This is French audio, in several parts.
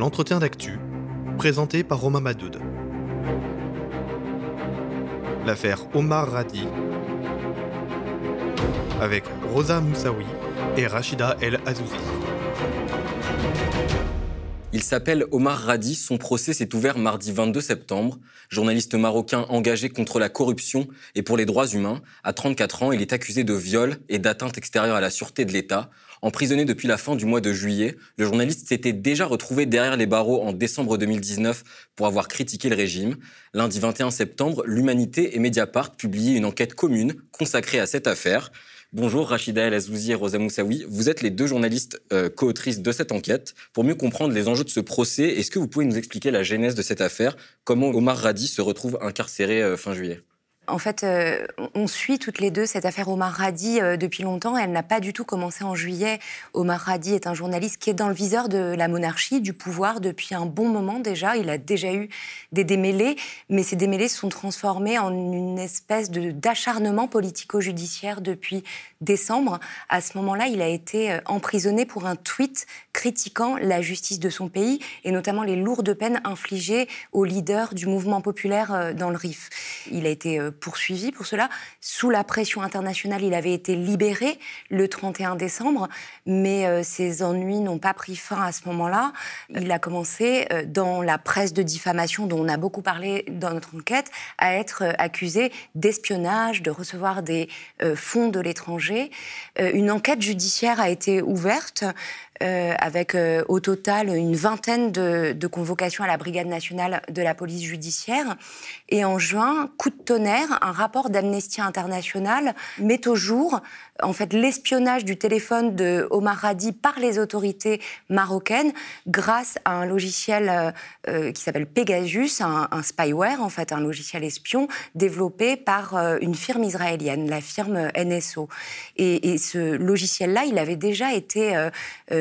l'entretien d'actu, présenté par Romain Madoud. L'affaire Omar Radi, avec Rosa Moussaoui et Rachida El Azouzi. Il s'appelle Omar Radi. Son procès s'est ouvert mardi 22 septembre. Journaliste marocain engagé contre la corruption et pour les droits humains. À 34 ans, il est accusé de viol et d'atteinte extérieure à la sûreté de l'État. Emprisonné depuis la fin du mois de juillet, le journaliste s'était déjà retrouvé derrière les barreaux en décembre 2019 pour avoir critiqué le régime. Lundi 21 septembre, l'Humanité et Mediapart publiaient une enquête commune consacrée à cette affaire. Bonjour Rachida El Azouzi et Rosa Moussaoui. Vous êtes les deux journalistes euh, co-autrices de cette enquête. Pour mieux comprendre les enjeux de ce procès, est-ce que vous pouvez nous expliquer la genèse de cette affaire? Comment Omar Radi se retrouve incarcéré euh, fin juillet? En fait, euh, on suit toutes les deux cette affaire Omar Radi euh, depuis longtemps. Elle n'a pas du tout commencé en juillet. Omar Radi est un journaliste qui est dans le viseur de la monarchie, du pouvoir, depuis un bon moment déjà. Il a déjà eu des démêlés, mais ces démêlés se sont transformés en une espèce d'acharnement politico-judiciaire depuis décembre. À ce moment-là, il a été euh, emprisonné pour un tweet critiquant la justice de son pays et notamment les lourdes peines infligées aux leaders du mouvement populaire dans le RIF. Il a été poursuivi pour cela. Sous la pression internationale, il avait été libéré le 31 décembre, mais euh, ses ennuis n'ont pas pris fin à ce moment-là. Il a commencé, euh, dans la presse de diffamation dont on a beaucoup parlé dans notre enquête, à être euh, accusé d'espionnage, de recevoir des fonds de l'étranger. Une enquête judiciaire a été ouverte. Euh, avec euh, au total une vingtaine de, convocations à la Brigade nationale de la police judiciaire. Et en juin, coup de tonnerre, un rapport d'Amnesty International met au jour en fait l'espionnage du téléphone de Omar Radi par les autorités marocaines grâce à un logiciel euh, qui s'appelle Pegasus, un, spyware en fait, un logiciel espion développé par une firme israélienne, la firme NSO. Et ce logiciel-là, il avait déjà été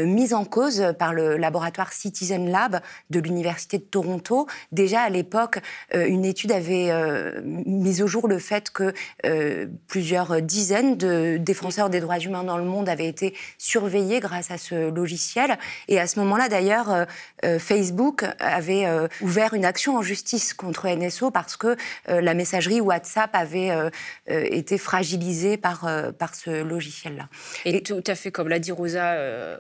mis en cause par le laboratoire Citizen Lab de l'université de Toronto. Déjà à l'époque, une étude avait mis au jour le fait que plusieurs dizaines de défenseurs des droits humains dans le monde avaient été surveillés grâce à ce logiciel. Et à ce moment-là, d'ailleurs, euh, euh, Facebook avait euh, ouvert une action en justice contre NSO parce que la messagerie WhatsApp avait été fragilisée par, par ce logiciel-là. Et, tout à fait, comme l'a dit Rosa,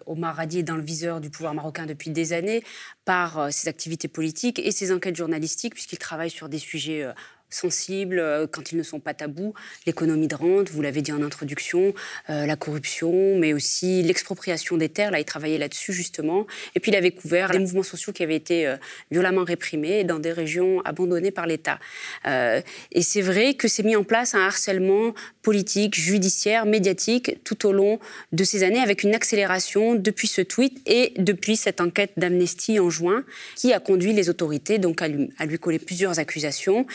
Omar Est dans le viseur du pouvoir marocain depuis des années par ses activités politiques et ses enquêtes journalistiques, puisqu'il travaille sur des sujets sensibles euh, quand ils ne sont pas tabous. L'économie de rente, vous l'avez dit en introduction, euh, la corruption, mais aussi l'expropriation des terres. Là, il travaillait là-dessus justement. Et puis il avait couvert les mouvements sociaux qui avaient été euh, violemment réprimés dans des régions abandonnées par l'État. et c'est vrai que s'est mis en place un harcèlement politique, judiciaire, médiatique tout au long de ces années, avec une accélération depuis ce tweet et depuis cette enquête d'Amnesty en juin, qui a conduit les autorités donc à lui, coller plusieurs accusations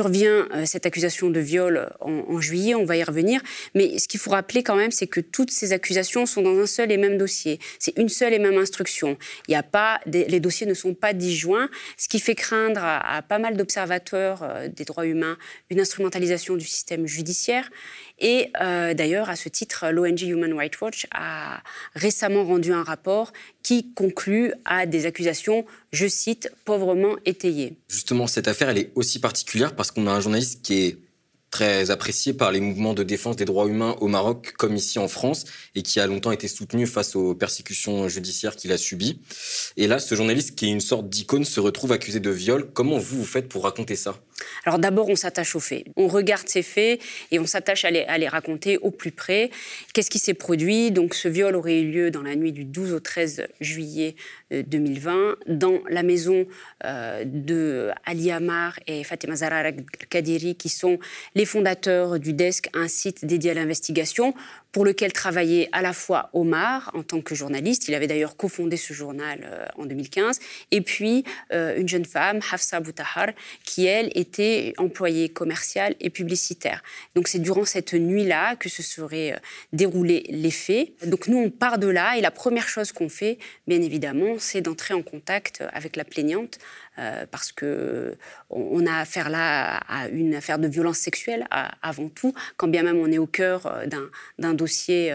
survient euh, cette accusation de viol en, juillet, on va y revenir. Mais ce qu'il faut rappeler quand même, c'est que toutes ces accusations sont dans un seul et même dossier. C'est une seule et même instruction. Il a pas, les dossiers ne sont pas disjoints, ce qui fait craindre à, pas mal d'observateurs euh, des droits humains une instrumentalisation du système judiciaire. Et euh, d'ailleurs, à ce titre, l'ONG Human Rights Watch a récemment rendu un rapport qui conclut à des accusations, je cite, pauvrement étayées. Justement, cette affaire, elle est aussi particulière parce qu'on a un journaliste qui est très apprécié par les mouvements de défense des droits humains au Maroc comme ici en France et qui a longtemps été soutenu face aux persécutions judiciaires qu'il a subies. Et là, ce journaliste qui est une sorte d'icône se retrouve accusé de viol. Comment vous vous faites pour raconter ça? Alors d'abord, on s'attache aux faits. On regarde ces faits et on s'attache à, les, raconter au plus près. Qu'est-ce qui s'est produit? Donc ce viol aurait eu lieu dans la nuit du 12 au 13 juillet 2020 euh, dans la maison euh, de Ali Amar et Fatima Zahra Kadiri qui sont les fondateurs du desk, un site dédié à l'investigation pour lequel travaillait à la fois Omar en tant que journaliste, il avait d'ailleurs cofondé ce journal euh, en 2015, et puis euh, une jeune femme, Hafsa Boutahar, qui elle était employée commerciale et publicitaire. Donc c'est durant cette nuit-là que se seraient euh, déroulés les faits. Donc nous on part de là et la première chose qu'on fait, bien évidemment, c'est d'entrer en contact avec la plaignante parce que on a affaire là à une affaire de violence sexuelle avant tout, quand bien même on est au cœur d'un dossier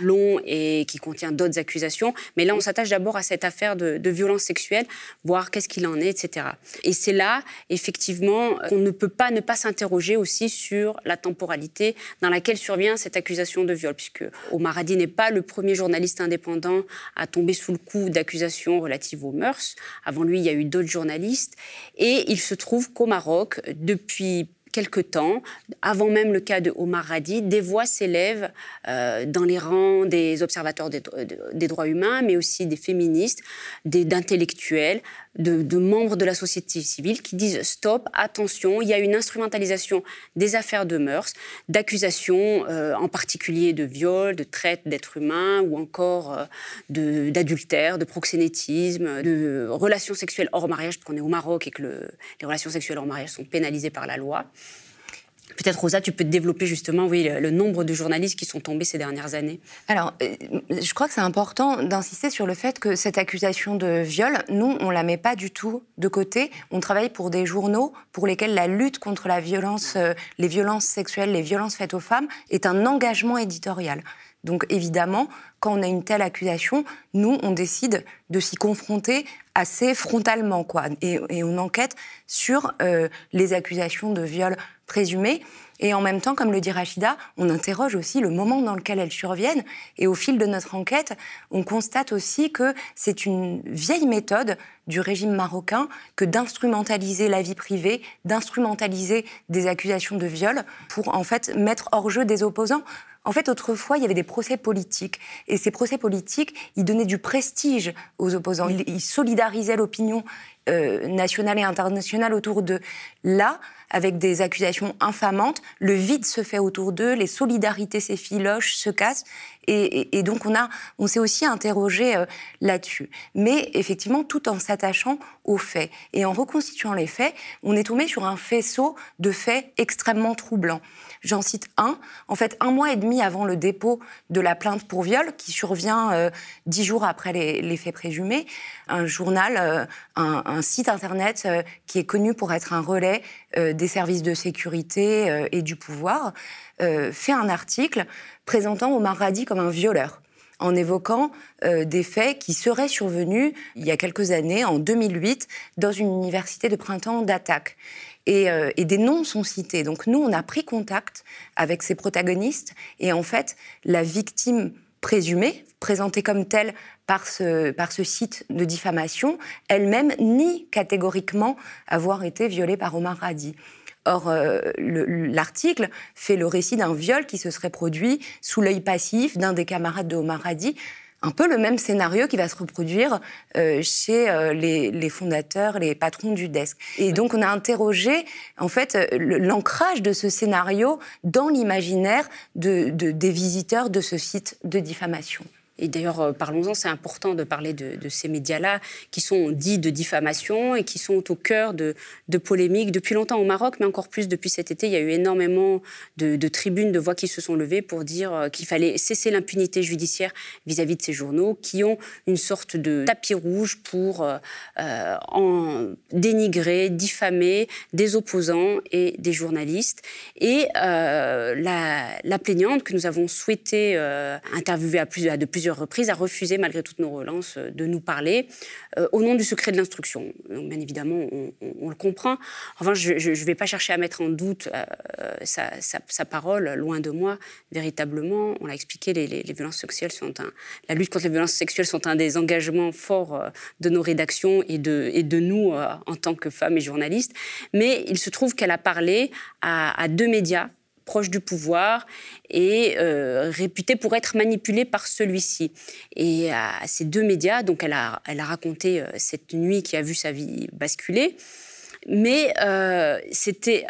long et qui contient d'autres accusations. Mais là, on s'attache d'abord à cette affaire de, de violence sexuelle, voir qu'est-ce qu'il en est, etc. Et c'est là, effectivement, qu'on ne peut pas ne pas s'interroger aussi sur la temporalité dans laquelle survient cette accusation de viol, puisque Omar Hadi n'est pas le premier journaliste indépendant à tomber sous le coup d'accusations relatives aux mœurs. Avant lui, il y a eu d'autres journalistes. Et il se trouve qu'au Maroc, depuis quelque temps, avant même le cas de Omar Radi, des voix s'élèvent euh, dans les rangs des observateurs des, droits humains, mais aussi des féministes, d'intellectuels, de, membres de la société civile qui disent stop, attention, il y a une instrumentalisation des affaires de mœurs, d'accusations euh, en particulier de viol, de traite d'êtres humains ou encore euh, d'adultère, de, proxénétisme, de relations sexuelles hors mariage, parce est au Maroc et que les relations sexuelles hors mariage sont pénalisées par la loi. Peut-être, Rosa, tu peux développer justement oui, le, nombre de journalistes qui sont tombés ces dernières années. Alors, euh, je crois que c'est important d'insister sur le fait que cette accusation de viol, nous, on ne la met pas du tout de côté. On travaille pour des journaux pour lesquels la lutte contre la violence, euh, les violences sexuelles, les violences faites aux femmes est un engagement éditorial. Donc évidemment, quand on a une telle accusation, nous, on décide de s'y confronter assez frontalement, quoi. Et, on enquête sur euh, les accusations de viol présumées. Et en même temps, comme le dit Rachida, on interroge aussi le moment dans lequel elles surviennent. Et au fil de notre enquête, on constate aussi que c'est une vieille méthode du régime marocain que d'instrumentaliser la vie privée, d'instrumentaliser des accusations de viol pour en fait mettre hors jeu des opposants. En fait, autrefois, il y avait des procès politiques. Et ces procès politiques, ils donnaient du prestige aux opposants. Ils, solidarisaient l'opinion euh, nationale et internationale autour d'eux. Là, avec des accusations infamantes, le vide se fait autour d'eux, les solidarités s'effilochent, se cassent. Et, donc, on, on s'est aussi interrogé euh, là-dessus. Mais effectivement, tout en s'attachant aux faits. Et en reconstituant les faits, on est tombé sur un faisceau de faits extrêmement troublants. J'en cite un. En fait, un mois et demi avant le dépôt de la plainte pour viol, qui survient euh, dix jours après les, faits présumés, un journal, euh, un, site internet euh, qui est connu pour être un relais des services de sécurité et du pouvoir, fait un article présentant Omar Radi comme un violeur en évoquant des faits qui seraient survenus il y a quelques années, en 2008, dans une université de printemps d'attaque. Euh, et, des noms sont cités. Donc nous, on a pris contact avec ces protagonistes et en fait, la victime présumée, présentée comme telle par ce, par ce site de diffamation, elle-même nie catégoriquement avoir été violée par Omar Radi. Or, euh, l'article fait le récit d'un viol qui se serait produit sous l'œil passif d'un des camarades de Omar Radi un peu le même scénario qui va se reproduire euh, chez euh, les, fondateurs, les patrons du desk. Et donc on a interrogé en fait l'ancrage de ce scénario dans l'imaginaire de, des visiteurs de ce site de diffamation. Et d'ailleurs, euh, parlons-en, c'est important de parler de, ces médias-là qui sont dits de diffamation et qui sont au cœur de, polémiques depuis longtemps au Maroc, mais encore plus depuis cet été. Il y a eu énormément de, tribunes, de voix qui se sont levées pour dire euh, qu'il fallait cesser l'impunité judiciaire vis-à-vis de ces journaux qui ont une sorte de tapis rouge pour euh, dénigrer, diffamer des opposants et des journalistes. Et la, plaignante que nous avons souhaité interviewer à, plus, à de plusieurs reprises, a refusé, malgré toutes nos relances, euh, de nous parler euh, au nom du secret de l'instruction. Bien évidemment, on, le comprend. Enfin, je ne vais pas chercher à mettre en doute euh, sa, parole, loin de moi, véritablement. On l'a expliqué, les, violences sexuelles sont un, la lutte contre les violences sexuelles sont un des engagements forts de nos rédactions et de, et de nous en tant que femmes et journalistes. Mais il se trouve qu'elle a parlé à deux médias proche du pouvoir et euh, réputée pour être manipulée par celui-ci. Et à ces deux médias, donc elle a, elle a raconté euh, cette nuit qui a vu sa vie basculer. Mais euh, c'était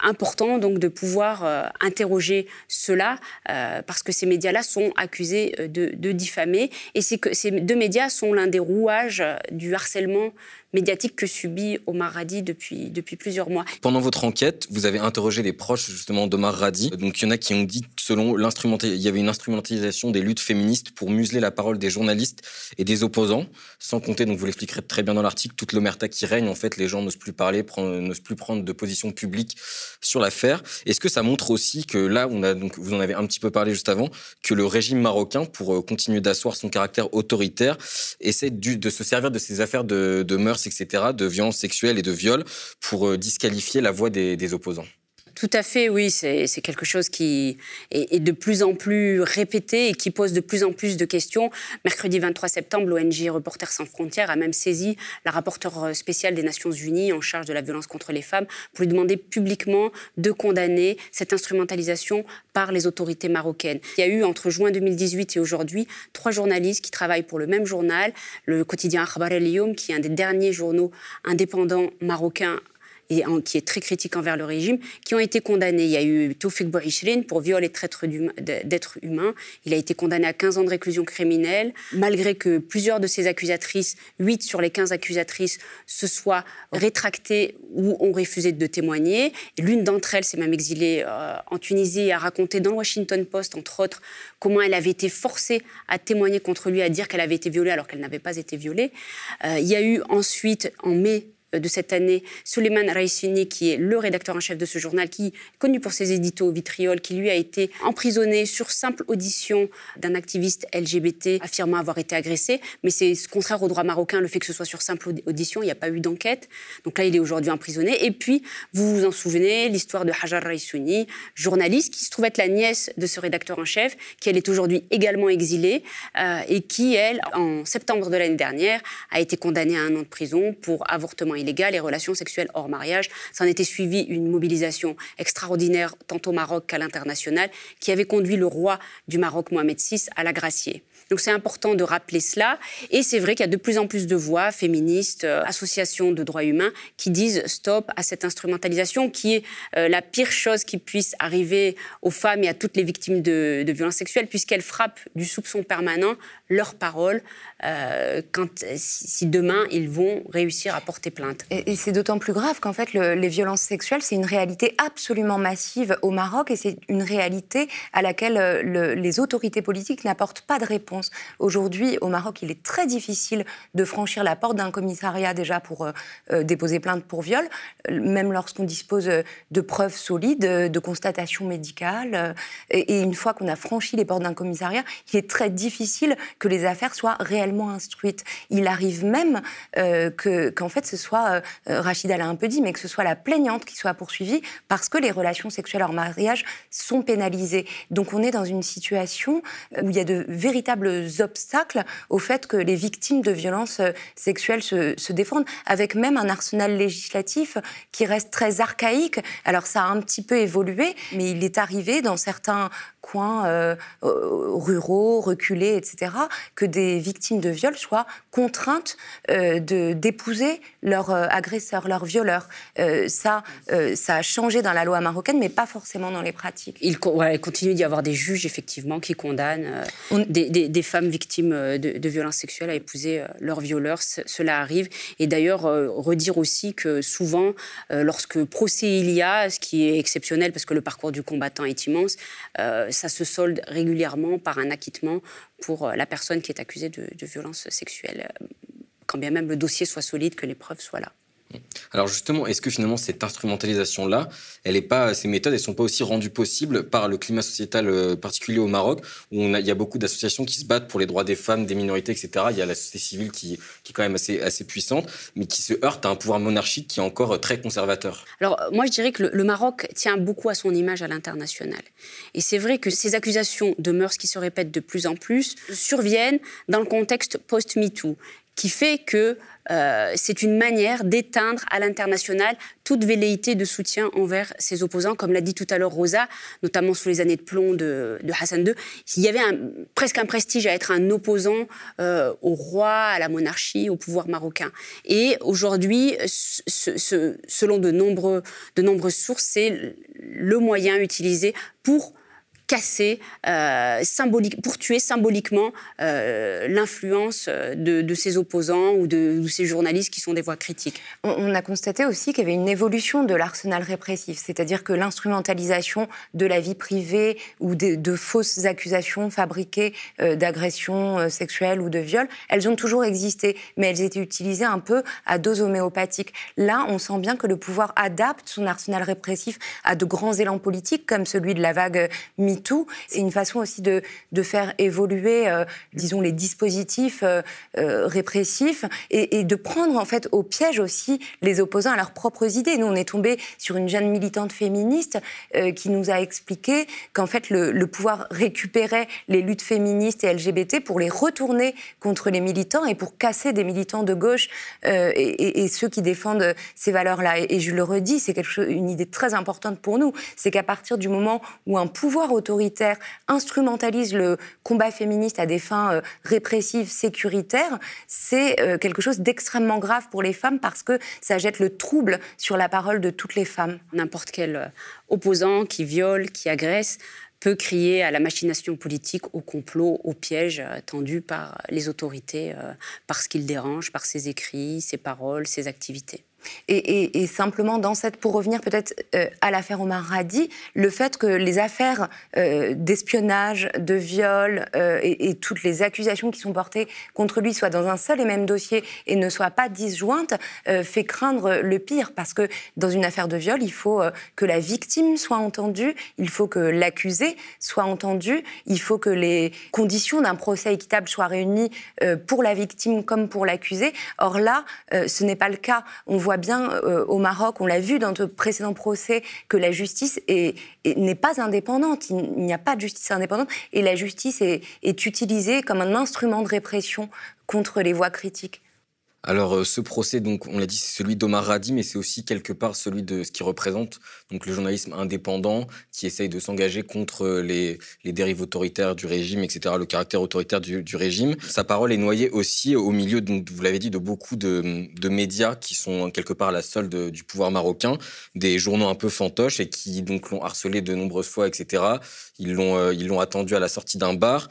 important donc de pouvoir interroger cela parce que ces médias-là sont accusés de, de diffamer et c'est que ces deux médias sont l'un des rouages du harcèlement médiatique que subit Omar Radi depuis, depuis plusieurs mois. Pendant votre enquête, vous avez interrogé les proches justement d'Omar Radi. Donc il y en a qui ont dit que selon l'instrumental, il y avait une instrumentalisation des luttes féministes pour museler la parole des journalistes et des opposants, sans compter, donc vous l'expliquerez très bien dans l'article, toute l'omerta qui règne. En fait, les gens n'osent plus parler, n'osent plus prendre de position publique sur l'affaire. Est-ce que ça montre aussi que là, vous en avez un petit peu parlé juste avant, que le régime marocain, pour euh, continuer d'asseoir son caractère autoritaire, essaie de se servir de ces affaires de, mœurs, etc., de violences sexuelles et de viols, pour euh, disqualifier la voix des opposants tout à fait, oui. C'est quelque chose qui est, de plus en plus répété et qui pose de plus en plus de questions. Mercredi 23 septembre, l'ONG Reporters sans frontières a même saisi la rapporteure spéciale des Nations Unies en charge de la violence contre les femmes pour lui demander publiquement de condamner cette instrumentalisation par les autorités marocaines. Il y a eu entre juin 2018 et aujourd'hui trois journalistes qui travaillent pour le même journal, le quotidien Akhbar El Youm, qui est un des derniers journaux indépendants marocains et qui est très critique envers le régime, qui ont été condamnés. Il y a eu Toufik Bouhichrin pour viol et traître d'êtres humains. Il a été condamné à 15 ans de réclusion criminelle, malgré que plusieurs de ses accusatrices, 8 sur les 15 accusatrices, se soient rétractées ou ont refusé de témoigner. L'une d'entre elles s'est même exilée euh, en Tunisie et a raconté dans le Washington Post, entre autres, comment elle avait été forcée à témoigner contre lui, à dire qu'elle avait été violée alors qu'elle n'avait pas été violée. Euh, il y a eu ensuite, en mai de cette année, Suleiman Raissini, qui est le rédacteur en chef de ce journal, qui est connu pour ses éditos vitriol, qui lui a été emprisonné sur simple audition d'un activiste LGBT affirmant avoir été agressé. Mais c'est contraire au droit marocain, le fait que ce soit sur simple audition, il n'y a pas eu d'enquête. Donc là, il est aujourd'hui emprisonné. Et puis, vous vous en souvenez, l'histoire de Hajar Raissouni, journaliste qui se trouve être la nièce de ce rédacteur en chef, qui elle est aujourd'hui également exilée euh, et qui, elle, en septembre de l'année dernière, a été condamnée à un an de prison pour avortement illégales et relations sexuelles hors mariage. S'en était suivi une mobilisation extraordinaire tant au Maroc qu'à l'international qui avait conduit le roi du Maroc, Mohamed VI, à la gracier. Donc c'est important de rappeler cela. Et c'est vrai qu'il y a de plus en plus de voix féministes, euh, associations de droits humains, qui disent stop à cette instrumentalisation qui est euh, la pire chose qui puisse arriver aux femmes et à toutes les victimes de, violences sexuelles, puisqu'elle frappe du soupçon permanent leurs paroles euh, quand, si demain ils vont réussir à porter plainte. Et, c'est d'autant plus grave qu'en fait les violences sexuelles, c'est une réalité absolument massive au Maroc et c'est une réalité à laquelle les autorités politiques n'apportent pas de réponse. Aujourd'hui, au Maroc, il est très difficile de franchir la porte d'un commissariat déjà pour euh, euh, déposer plainte pour viol, euh, même lorsqu'on dispose de preuves solides, de constatations médicales. Et, une fois qu'on a franchi les portes d'un commissariat, il est très difficile que les affaires soient réellement instruites. Il arrive même que, qu'en fait, ce soit, Rachida l'a un peu dit, mais que ce soit la plaignante qui soit poursuivie parce que les relations sexuelles hors mariage sont pénalisées. Donc on est dans une situation où il y a de véritables obstacles au fait que les victimes de violences euh, sexuelles se, défendent, avec même un arsenal législatif qui reste très archaïque. Alors ça a un petit peu évolué, mais il est arrivé dans certains coins euh, euh, ruraux, reculés, etc., que des victimes de viol soient contraintes de d'épouser leur agresseur, leur violeur. ça, ça a changé dans la loi marocaine, mais pas forcément dans les pratiques. Il, continue d'y avoir des juges, effectivement, qui condamnent des, des, femmes victimes euh, de, violences sexuelles à épouser euh, leur violeur. Cela arrive. Et d'ailleurs, euh, redire aussi que souvent, lorsque procès il y a, ce qui est exceptionnel parce que le parcours du combattant est immense, ça se solde régulièrement par un acquittement pour la personne qui est accusée de, de violences sexuelles, quand bien même le dossier soit solide, que les preuves soient là. Alors justement, est-ce que finalement cette instrumentalisation-là, elle est pas, ces méthodes, elles sont pas aussi rendues possibles par le climat sociétal euh, particulier au Maroc, où il y a beaucoup d'associations qui se battent pour les droits des femmes, des minorités, etc. Il y a la société civile qui, est quand même assez, puissante, mais qui se heurte à un pouvoir monarchique qui est encore euh, très conservateur. Alors moi, je dirais que le, le Maroc tient beaucoup à son image à l'international. Et c'est vrai que ces accusations de mœurs qui se répètent de plus en plus surviennent dans le contexte post-MeToo qui fait que euh, c'est une manière d'éteindre à l'international toute velléité de soutien envers ses opposants. Comme l'a dit tout à l'heure Rosa, notamment sous les années de plomb de, Hassan II, il y avait presque un prestige à être un opposant euh, au roi, à la monarchie, au pouvoir marocain. Et aujourd'hui, selon de, nombreux, de nombreuses sources, c'est le moyen utilisé pour casser, euh, pour tuer symboliquement euh, l'influence de, de, ses opposants ou de, ces journalistes qui sont des voix critiques. On, a constaté aussi qu'il y avait une évolution de l'arsenal répressif, c'est-à-dire que l'instrumentalisation de la vie privée ou de, de fausses accusations fabriquées euh, d'agressions sexuelles ou de viol, elles ont toujours existé, mais elles étaient utilisées un peu à dose homéopathique. Là, on sent bien que le pouvoir adapte son arsenal répressif à de grands élans politiques comme celui de la vague MeToo. C'est une façon aussi de, faire évoluer, euh, disons, les dispositifs euh, euh, répressifs et, de prendre en fait au piège aussi les opposants à leurs propres idées. Nous, on est tombé sur une jeune militante féministe qui nous a expliqué qu'en fait le, pouvoir récupérait les luttes féministes et LGBT pour les retourner contre les militants et pour casser des militants de gauche et, et, ceux qui défendent ces valeurs-là. Et, je le redis, c'est une idée très importante pour nous, c'est qu'à partir du moment où un pouvoir autoritaire instrumentalise le combat féministe à des fins euh, répressives, sécuritaires, c'est euh, quelque chose d'extrêmement grave pour les femmes parce que ça jette le trouble sur la parole de toutes les femmes. N'importe quel euh, opposant qui viole, qui agresse, peut crier à la machination politique, au complot, au piège tendu par les autorités, parce qu'il dérange, par ses écrits, ses paroles, ses activités. Et, simplement, dans cette, pour revenir peut-être euh, à l'affaire Omar Radi, le fait que les affaires euh, d'espionnage, de viol euh, et, toutes les accusations qui sont portées contre lui soient dans un seul et même dossier et ne soient pas disjointes fait craindre le pire. Parce que dans une affaire de viol, il faut que la victime soit entendue, il faut que l'accusé soit entendu, il faut que les conditions d'un procès équitable soient réunies pour la victime comme pour l'accusé. Or là, ce n'est pas le cas. Voit bien euh, au Maroc, on l'a vu dans de précédents procès, que la justice n'est pas indépendante. Il n'y a pas de justice indépendante. Et la justice est, est utilisée comme un instrument de répression contre les voix critiques. Alors euh, ce procès, donc on l'a dit, c'est celui d'Omar Radi, mais c'est aussi quelque part celui de ce qui représente donc le journalisme indépendant qui essaye de s'engager contre les, dérives autoritaires du régime, etc., le caractère autoritaire du, régime. Sa parole est noyée aussi au milieu, donc, vous l'avez dit, de beaucoup de, médias qui sont quelque part la solde du pouvoir marocain, des journaux un peu fantoches et qui donc l'ont harcelé de nombreuses fois, etc. Ils l'ont euh, ils l'ont attendu à la sortie d'un bar.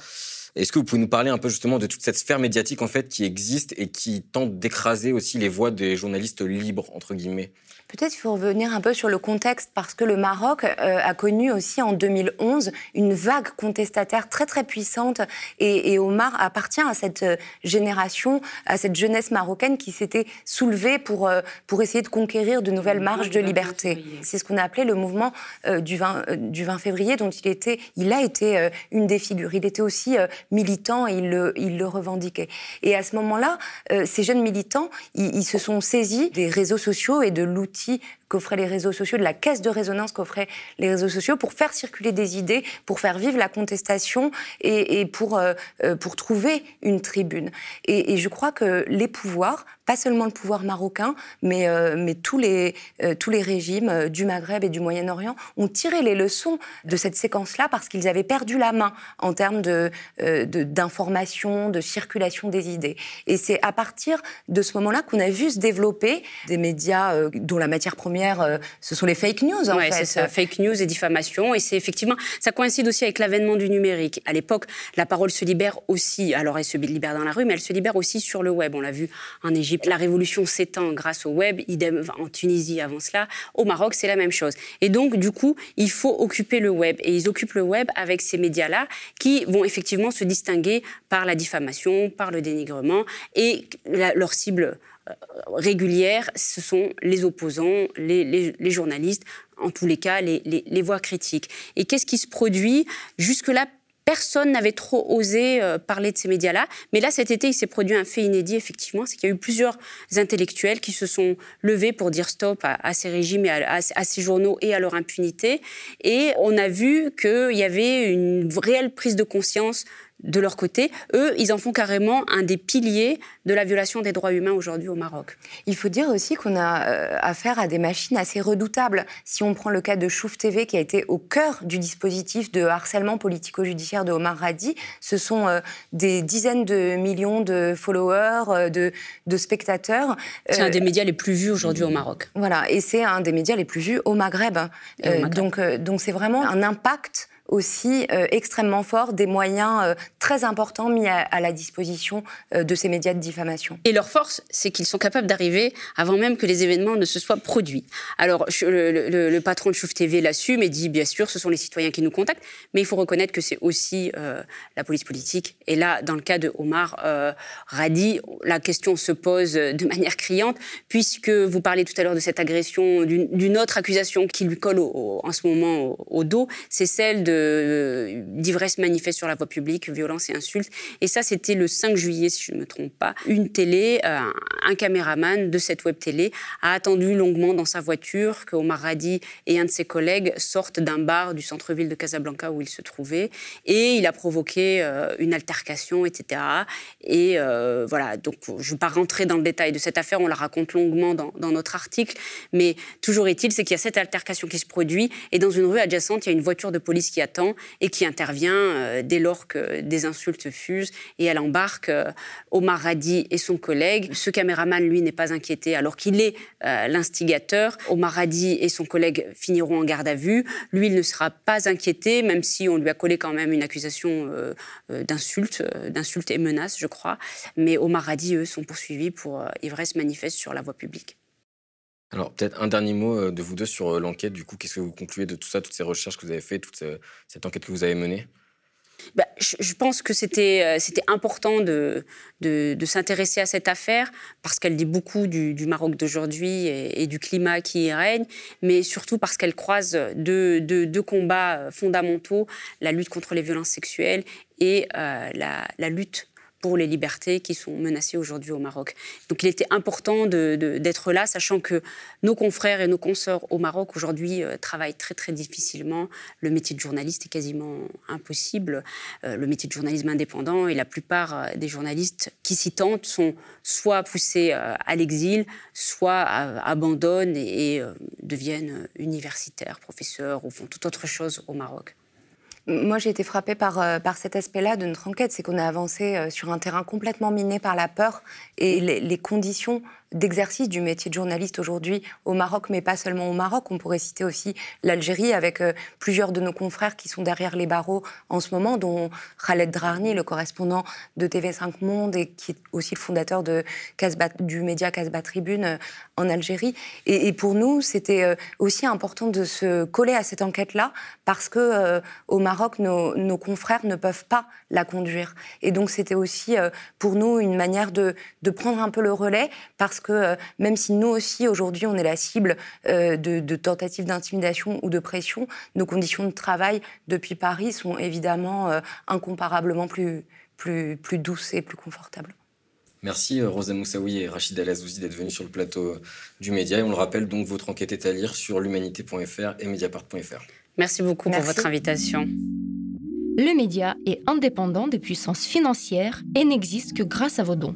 Est-ce que vous pouvez nous parler un peu justement de toute cette sphère médiatique en fait qui existe et qui tente d'écraser aussi les voix des journalistes libres entre guillemets? Peut-être il faut revenir un peu sur le contexte parce que le Maroc euh, a connu aussi en 2011 une vague contestataire très très puissante et, Omar appartient à cette euh, génération, à cette jeunesse marocaine qui s'était soulevée pour, euh, pour essayer de conquérir de nouvelles marges de liberté. C'est ce qu'on a appelé le mouvement du, 20, du 20 février dont il, était, il a été une des figures. Il était aussi militant et il le, revendiquait. Et à ce moment-là, ces jeunes militants, ils se sont saisis des réseaux sociaux et de l'outil qu'offraient les réseaux sociaux, de la caisse de résonance qu'offraient les réseaux sociaux pour faire circuler des idées, pour faire vivre la contestation et, euh, euh, pour trouver une tribune. Et, je crois que les pouvoirs, pas seulement le pouvoir marocain, mais, euh, mais tous, les, tous les régimes du Maghreb et du Moyen-Orient ont tiré les leçons de cette séquence-là parce qu'ils avaient perdu la main en termes de, d'information, de, circulation des idées. Et c'est à partir de ce moment-là qu'on a vu se développer des médias dont la matière première euh, ce sont les fake news, en fait. c'est ça, fake news et diffamation. Et c'est effectivement, ça coïncide aussi avec l'avènement du numérique. À l'époque, la parole se libère aussi. Alors, elle se libère dans la rue, mais elle se libère aussi sur le web. On l'a vu en Égypte. La révolution s'étend grâce au web. Idem en Tunisie avant cela. Au Maroc, c'est la même chose. Et donc, du coup, il faut occuper le web. Et ils occupent le web avec ces médias-là qui vont effectivement se distinguer par la diffamation, par le dénigrement. Et leur cible euh, régulière, ce sont les opposants, les, journalistes, en tous les cas les, les voix critiques. Et qu'est-ce qui se produit? Jusque-là, personne n'avait trop osé euh, parler de ces médias-là. Mais là, cet été, il s'est produit un fait inédit, effectivement, c'est qu'il y a eu plusieurs intellectuels qui se sont levés pour dire stop à, ces régimes, et à, à, ces journaux et à leur impunité. Et on a vu qu'il y avait une réelle prise de conscience de leur côté, eux, ils en font carrément un des piliers de la violation des droits humains aujourd'hui au Maroc. Il faut dire aussi qu'on a euh, affaire à des machines assez redoutables. Si on prend le cas de Chouf TV, qui a été au cœur du dispositif de harcèlement politico-judiciaire de Omar Radi, ce sont euh, des dizaines de millions de followers, euh, de, de, spectateurs. C'est un des médias les plus vus aujourd'hui au Maroc. Voilà, et c'est un des médias les plus vus au Maghreb. Au Maghreb. donc, donc c'est vraiment un impact aussi extrêmement fort des moyens très importants mis à, la disposition de ces médias de diffamation. Et leur force, c'est qu'ils sont capables d'arriver avant même que les événements ne se soient produits. Alors, le, patron de Chouf TV l'assume et dit, bien sûr, ce sont les citoyens qui nous contactent, mais il faut reconnaître que c'est aussi la police politique. Et là, dans le cas de Omar Radi, la question se pose de manière criante, puisque vous parlez tout à l'heure de cette agression, d'une autre accusation qui lui colle en ce moment au, dos, c'est celle d'ivresse manifeste sur la voie publique, violence et insultes. Et ça, c'était le 5 juillet, si je ne me trompe pas. Une télé, euh, un caméraman de cette web télé a attendu longuement dans sa voiture que Omar Radi et un de ses collègues sortent d'un bar du centre-ville de Casablanca où il se trouvait. Et il a provoqué euh, une altercation, etc. Et euh, voilà, donc je ne vais pas rentrer dans le détail de cette affaire, on la raconte longuement dans, dans notre article, mais toujours est-il, c'est qu'il y a cette altercation qui se produit, et dans une rue adjacente, il y a une voiture de police qui et qui intervient euh, dès lors que des insultes fusent, et elle embarque euh, Omar Radi et son collègue. Ce caméraman, lui, n'est pas inquiété alors qu'il est euh, l'instigateur. Omar Radi et son collègue finiront en garde à vue. Lui, il ne sera pas inquiété, même si on lui a collé quand même une accusation d'insulte, d'insulte et menace, je crois. Mais Omar Radi, eux, sont poursuivis pour ivresse manifeste sur la voie publique. Alors, peut-être un dernier mot euh, de vous deux sur euh, l'enquête. Du coup, qu'est-ce que vous concluez de tout ça, toutes ces recherches que vous avez faites, toute cette enquête que vous avez menée? Bah, je, pense que c'était euh, important de, de, s'intéresser à cette affaire parce qu'elle dit beaucoup du, Maroc d'aujourd'hui et, du climat qui y règne, mais surtout parce qu'elle croise deux, deux, combats fondamentaux, la lutte contre les violences sexuelles et la, lutte pour les libertés qui sont menacées aujourd'hui au Maroc. Donc il était important d'être là, sachant que nos confrères et nos consoeurs au Maroc aujourd'hui euh, travaillent très très difficilement. Le métier de journaliste est quasiment impossible, euh, le métier de journalisme indépendant, et la plupart euh, des journalistes qui s'y tentent sont soit poussés à l'exil, soit abandonnent et, et deviennent universitaires, professeurs ou font toute autre chose au Maroc. Moi, j'ai été frappée par, euh, par cet aspect-là de notre enquête, c'est qu'on a avancé euh, sur un terrain complètement miné par la peur et les, les conditions d'exercice du métier de journaliste aujourd'hui au Maroc, mais pas seulement au Maroc. On pourrait citer aussi l'Algérie avec euh, plusieurs de nos confrères qui sont derrière les barreaux en ce moment, dont Khaled Drarni, le correspondant de TV5 Monde et qui est aussi le fondateur du média Casbah Tribune euh, en Algérie. Et, pour nous, c'était euh, aussi important de se coller à cette enquête-là parce que au Maroc, nos, confrères ne peuvent pas la conduire. Et donc, c'était aussi pour nous une manière de, de prendre un peu le relais parce que euh, même si nous aussi, aujourd'hui, on est la cible euh, de, tentatives d'intimidation ou de pression, nos conditions de travail depuis Paris sont évidemment euh, incomparablement plus, plus, plus douces et plus confortables. Merci Rosa Moussaoui et Rachid Alazouzi d'être venus sur le plateau du Média. Et on le rappelle, donc votre enquête est à lire sur l'humanité.fr et mediapart.fr. Merci beaucoup pour votre invitation. Le média est indépendant des puissances financières et n'existe que grâce à vos dons